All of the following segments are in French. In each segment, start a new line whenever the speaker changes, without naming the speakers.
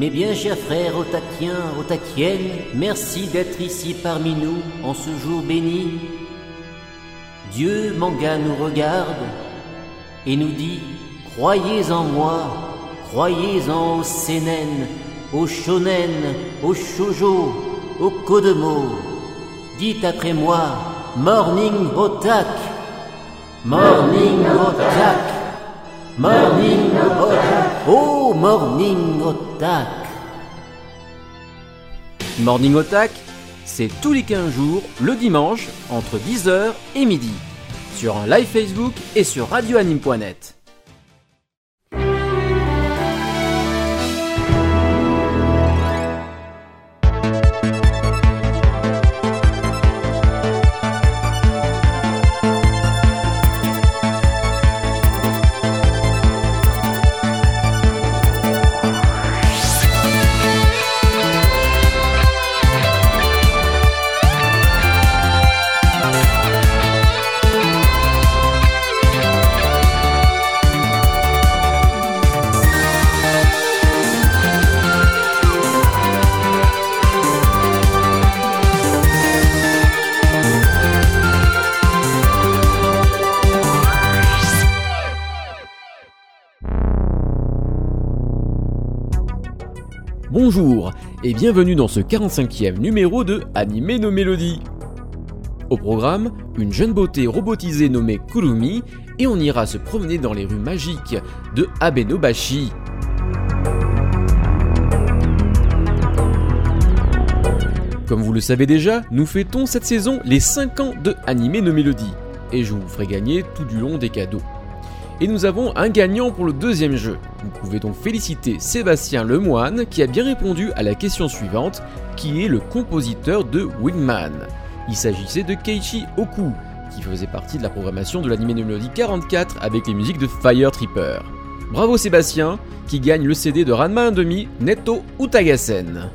Mes bien chers frères otakiens, otakiennes, merci d'être ici parmi nous en ce jour béni. Dieu, Manga, nous regarde et nous dit Croyez en moi, croyez en au Senen, au Shonen, au Shoujo, au Kodomo. Dites après moi Morning Otak, Morning Otak, Morning Otak, oh Morning Otak.
Morning Otak, c'est tous les 15 jours, le dimanche, entre 10h et midi, sur un live Facebook et sur radioanime.net. et bienvenue dans ce 45e numéro de Animer nos mélodies. Au programme, une jeune beauté robotisée nommée Kurumi et on ira se promener dans les rues magiques de Abenobashi. Comme vous le savez déjà, nous fêtons cette saison les 5 ans de Animer nos mélodies et je vous ferai gagner tout du long des cadeaux. Et nous avons un gagnant pour le deuxième jeu. Vous pouvez donc féliciter Sébastien Lemoine qui a bien répondu à la question suivante, qui est le compositeur de Wingman. Il s'agissait de Keiichi Oku, qui faisait partie de la programmation de l'anime Melody 44 avec les musiques de Fire Tripper. Bravo Sébastien, qui gagne le CD de Ranma 1.5 Netto Utagasen.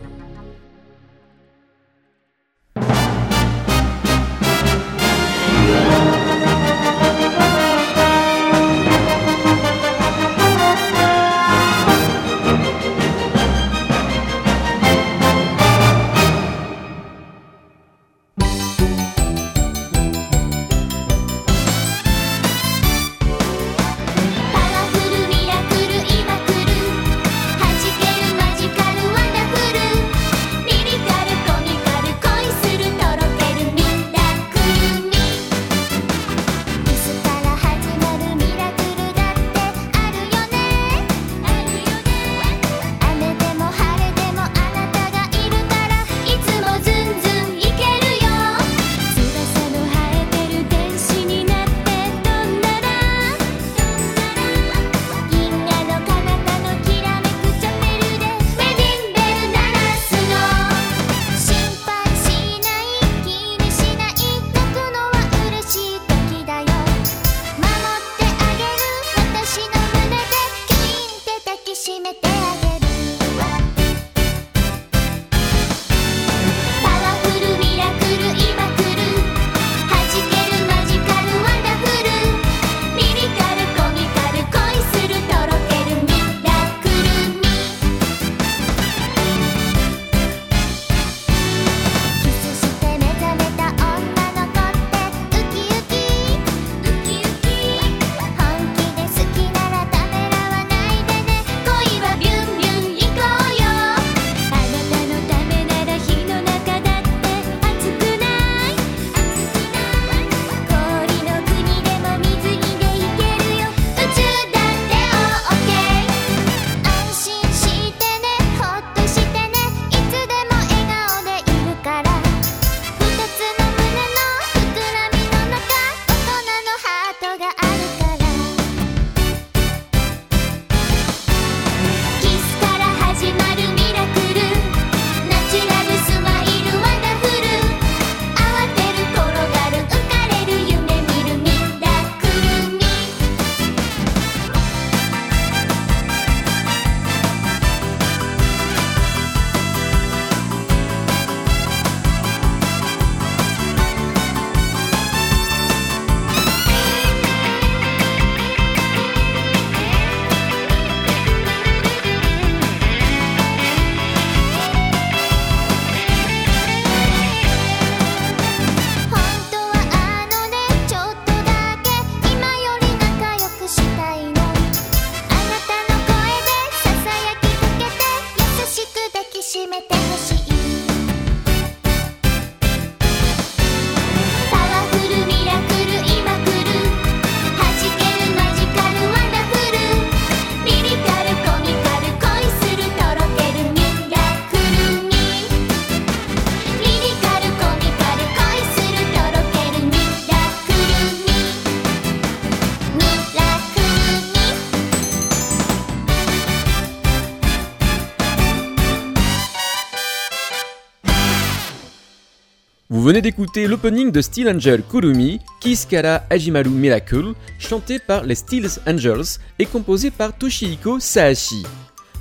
Venez d'écouter l'opening de Steel Angel Kurumi, Kiskara Ajimaru Miracle, chanté par les Steel Angels et composé par Toshihiko Saashi.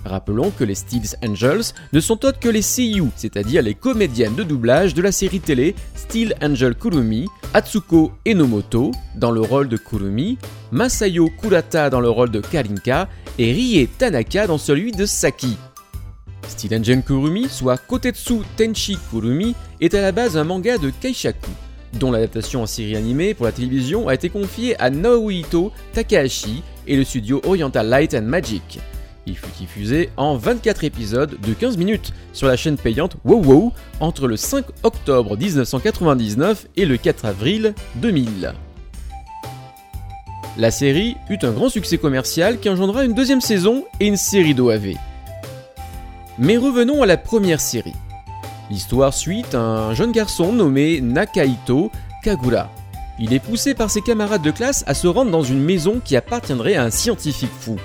Rappelons que les Steel Angels ne sont autres que les seiyuu, c'est-à-dire les comédiennes de doublage de la série télé Steel Angel Kurumi, Atsuko Enomoto dans le rôle de Kurumi, Masayo Kurata dans le rôle de Karinka et Rie Tanaka dans celui de Saki. Engine Kurumi, soit Kotetsu Tenshi Kurumi, est à la base un manga de Kaishaku, dont l'adaptation en série animée pour la télévision a été confiée à Naohito Takahashi et le studio Oriental Light and Magic. Il fut diffusé en 24 épisodes de 15 minutes sur la chaîne payante WoW entre le 5 octobre 1999 et le 4 avril 2000. La série eut un grand succès commercial qui engendra une deuxième saison et une série d'OAV. Mais revenons à la première série. L'histoire suit un jeune garçon nommé Nakaito Kagura. Il est poussé par ses camarades de classe à se rendre dans une maison qui appartiendrait à un scientifique fou.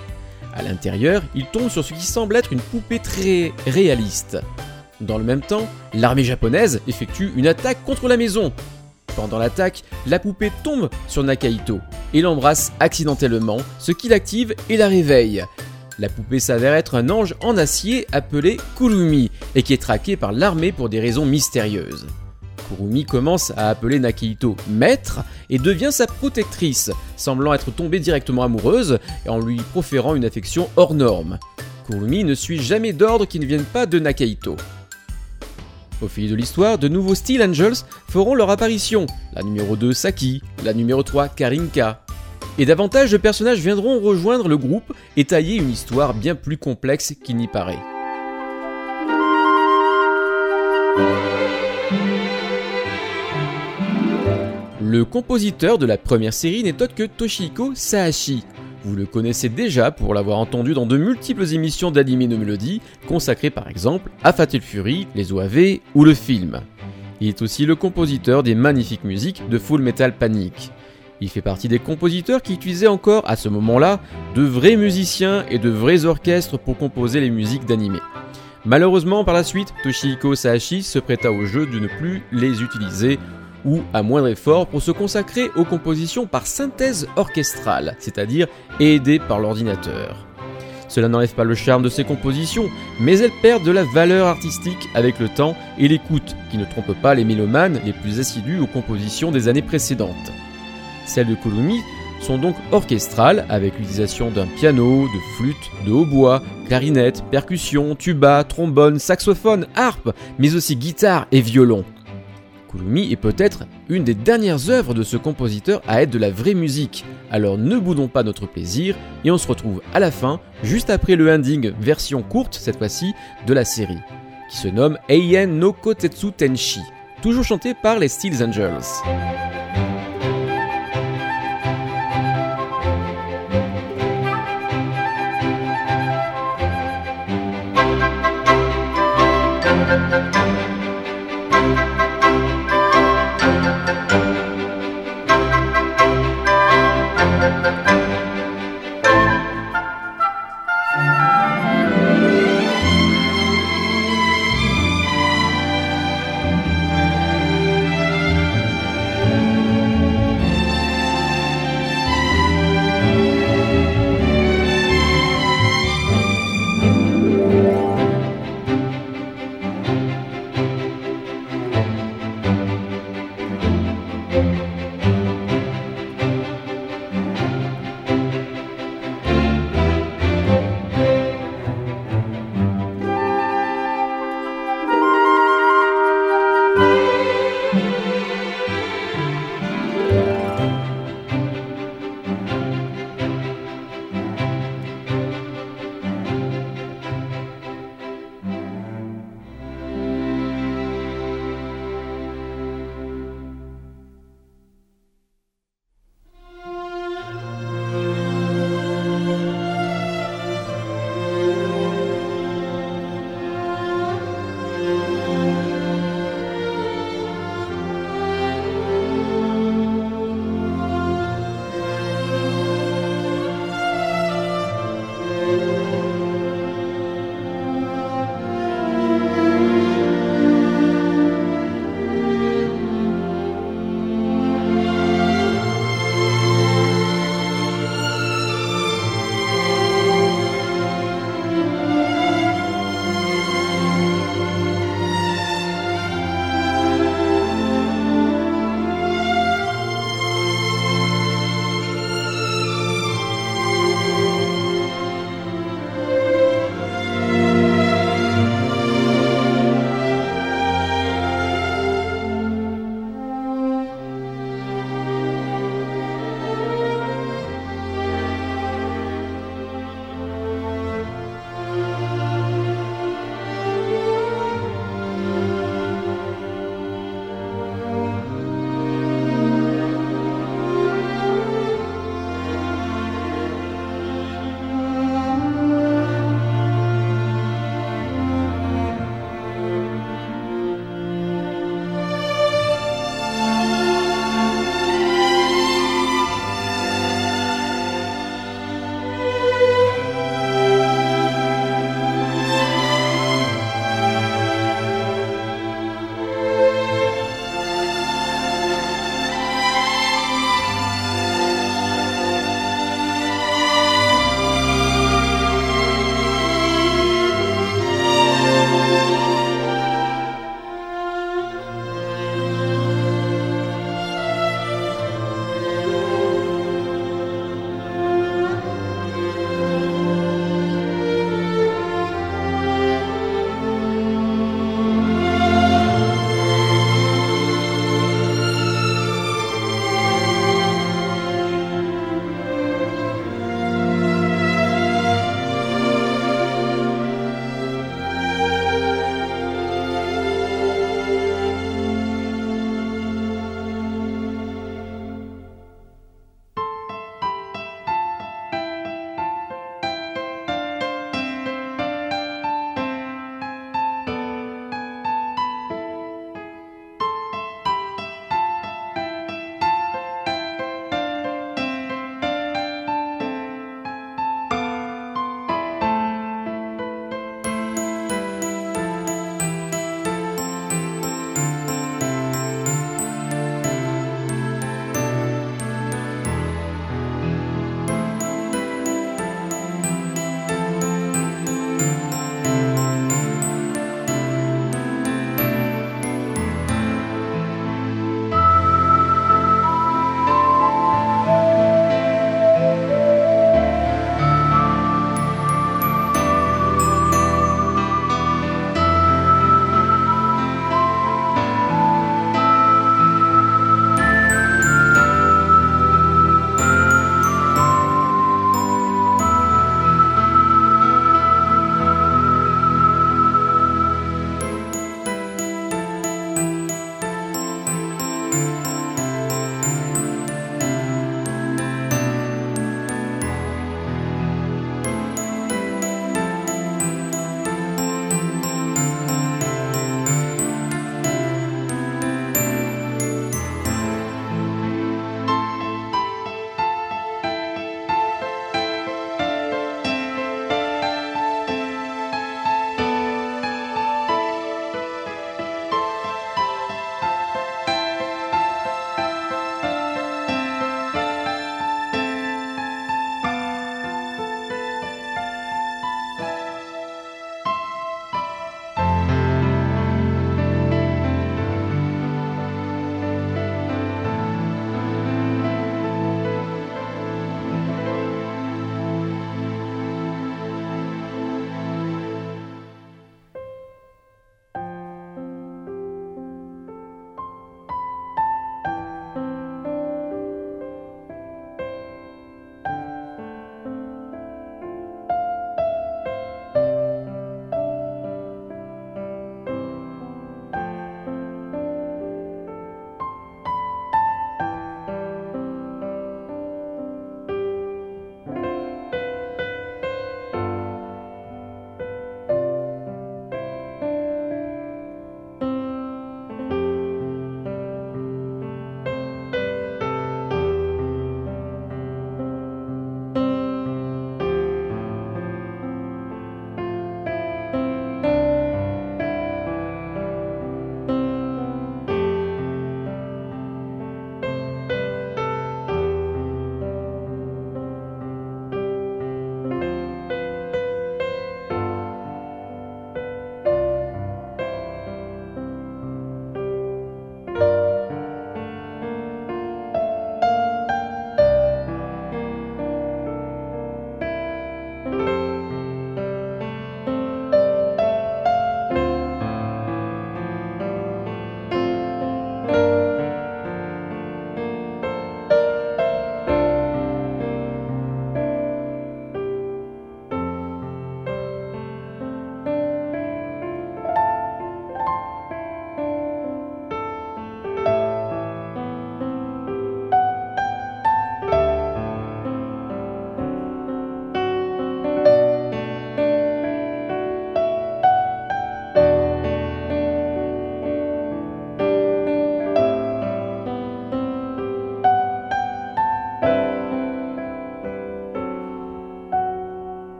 À l'intérieur, il tombe sur ce qui semble être une poupée très réaliste. Dans le même temps, l'armée japonaise effectue une attaque contre la maison. Pendant l'attaque, la poupée tombe sur Nakaito et l'embrasse accidentellement, ce qui l'active et la réveille. La poupée s'avère être un ange en acier appelé Kurumi et qui est traqué par l'armée pour des raisons mystérieuses. Kurumi commence à appeler Nakihito maître et devient sa protectrice, semblant être tombée directement amoureuse et en lui proférant une affection hors norme. Kurumi ne suit jamais d'ordre qui ne viennent pas de Nakahito. Au fil de l'histoire, de nouveaux Steel Angels feront leur apparition, la numéro 2 Saki, la numéro 3 Karinka, et davantage de personnages viendront rejoindre le groupe et tailler une histoire bien plus complexe qu'il n'y paraît. Le compositeur de la première série n'est autre que Toshihiko Saashi. Vous le connaissez déjà pour l'avoir entendu dans de multiples émissions d'anime de mélodie, consacrées par exemple à Fatal Fury, les OAV ou le film. Il est aussi le compositeur des magnifiques musiques de Full Metal Panic. Il fait partie des compositeurs qui utilisaient encore à ce moment-là de vrais musiciens et de vrais orchestres pour composer les musiques d'animé. Malheureusement, par la suite, Toshihiko Saashi se prêta au jeu de ne plus les utiliser ou à moindre effort pour se consacrer aux compositions par synthèse orchestrale, c'est-à-dire aidées par l'ordinateur. Cela n'enlève pas le charme de ces compositions, mais elles perdent de la valeur artistique avec le temps et l'écoute, qui ne trompe pas les mélomanes les plus assidus aux compositions des années précédentes. Celles de Kurumi sont donc orchestrales avec l'utilisation d'un piano, de flûte, de hautbois, clarinette, percussion, tuba, trombone, saxophone, harpe, mais aussi guitare et violon. Kurumi est peut-être une des dernières œuvres de ce compositeur à être de la vraie musique, alors ne boudons pas notre plaisir et on se retrouve à la fin, juste après le ending version courte cette fois-ci de la série, qui se nomme Eien no Kotetsu Tenshi, toujours chanté par les Steel Angels.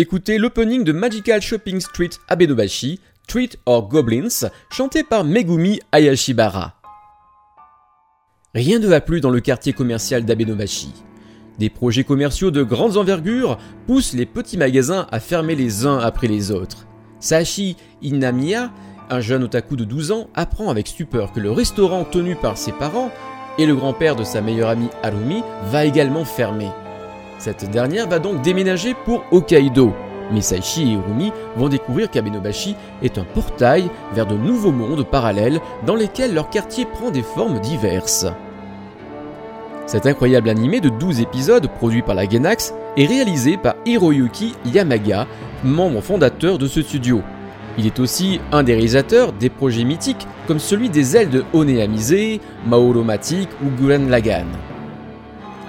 D'écouter l'opening de Magical Shopping Street Abenobashi, Street or Goblins, chanté par Megumi Ayashibara. Rien ne va plus dans le quartier commercial d'Abenobashi. Des projets commerciaux de grande envergure poussent les petits magasins à fermer les uns après les autres. Sashi Inamiya, un jeune otaku de 12 ans, apprend avec stupeur que le restaurant tenu par ses parents et le grand-père de sa meilleure amie Harumi va également fermer. Cette dernière va donc déménager pour Hokkaido. Mais Saichi et Urumi vont découvrir qu'Abenobashi est un portail vers de nouveaux mondes parallèles dans lesquels leur quartier prend des formes diverses. Cet incroyable animé de 12 épisodes produit par la Gainax est réalisé par Hiroyuki Yamaga, membre fondateur de ce studio. Il est aussi un des réalisateurs des projets mythiques comme celui des ailes de Oneamise, Maoromatic ou Guren Lagann.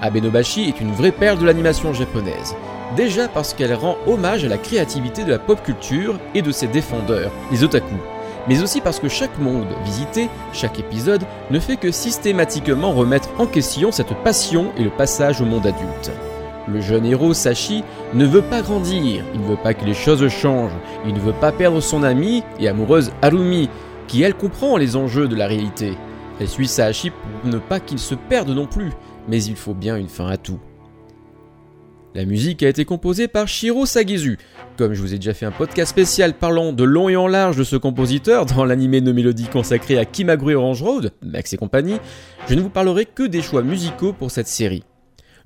Abenobashi est une vraie perle de l'animation japonaise. Déjà parce qu'elle rend hommage à la créativité de la pop culture et de ses défendeurs, les otaku. Mais aussi parce que chaque monde visité, chaque épisode, ne fait que systématiquement remettre en question cette passion et le passage au monde adulte. Le jeune héros Sashi ne veut pas grandir, il ne veut pas que les choses changent, il ne veut pas perdre son amie et amoureuse Harumi, qui elle comprend les enjeux de la réalité. Elle suit Sashi pour ne pas qu'il se perde non plus, mais il faut bien une fin à tout. La musique a été composée par Shiro Sagezu. Comme je vous ai déjà fait un podcast spécial parlant de long et en large de ce compositeur dans l'animé No Melody consacré à Kimagure Orange Road, Max et compagnie, je ne vous parlerai que des choix musicaux pour cette série.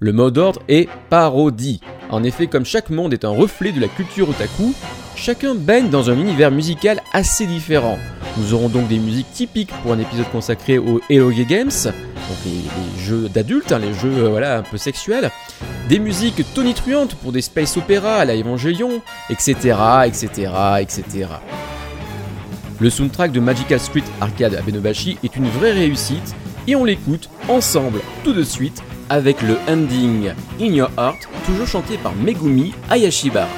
Le mot d'ordre est parodie. En effet, comme chaque monde est un reflet de la culture otaku, chacun baigne dans un univers musical assez différent. Nous aurons donc des musiques typiques pour un épisode consacré aux Eroge Games, donc les, jeux d'adultes, hein, les jeux euh, voilà, un peu sexuels, des musiques tonitruantes pour des space opéras à la Evangelion, etc., etc., etc. Le soundtrack de Magical Street Arcade à Benobashi est une vraie réussite et on l'écoute ensemble tout de suite avec le ending In Your Heart, toujours chanté par Megumi Ayashibara.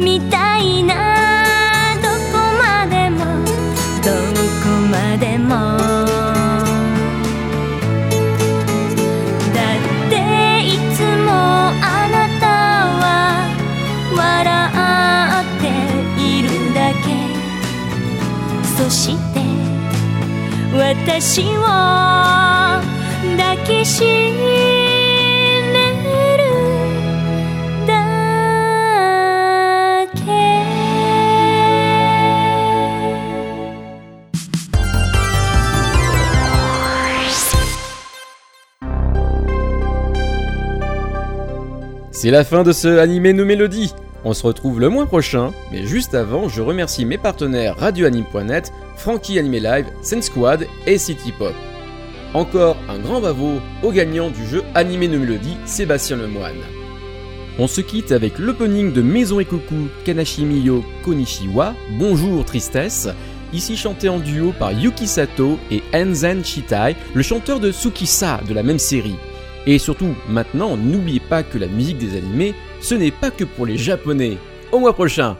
みたいな。どこまでも。どこまでも。だっていつもあなたは笑っているだけ。そして私を抱きしめ
C'est la fin de ce animé nos mélodies. On se retrouve le mois prochain, mais juste avant, je remercie mes partenaires radioanime.net, Frankie Anime Live, Sense Squad et City Pop. Encore un grand bravo au gagnant du jeu Animé nos mélodies, Sébastien Lemoine. On se quitte avec l'opening de Maison et Coucou Kanashimiyo Konishiwa, Bonjour Tristesse, ici chanté en duo par Yuki Sato et Enzen Shitai, le chanteur de Tsukisa de la même série. Et surtout, maintenant, n'oubliez pas que la musique des animés, ce n'est pas que pour les japonais. Au mois prochain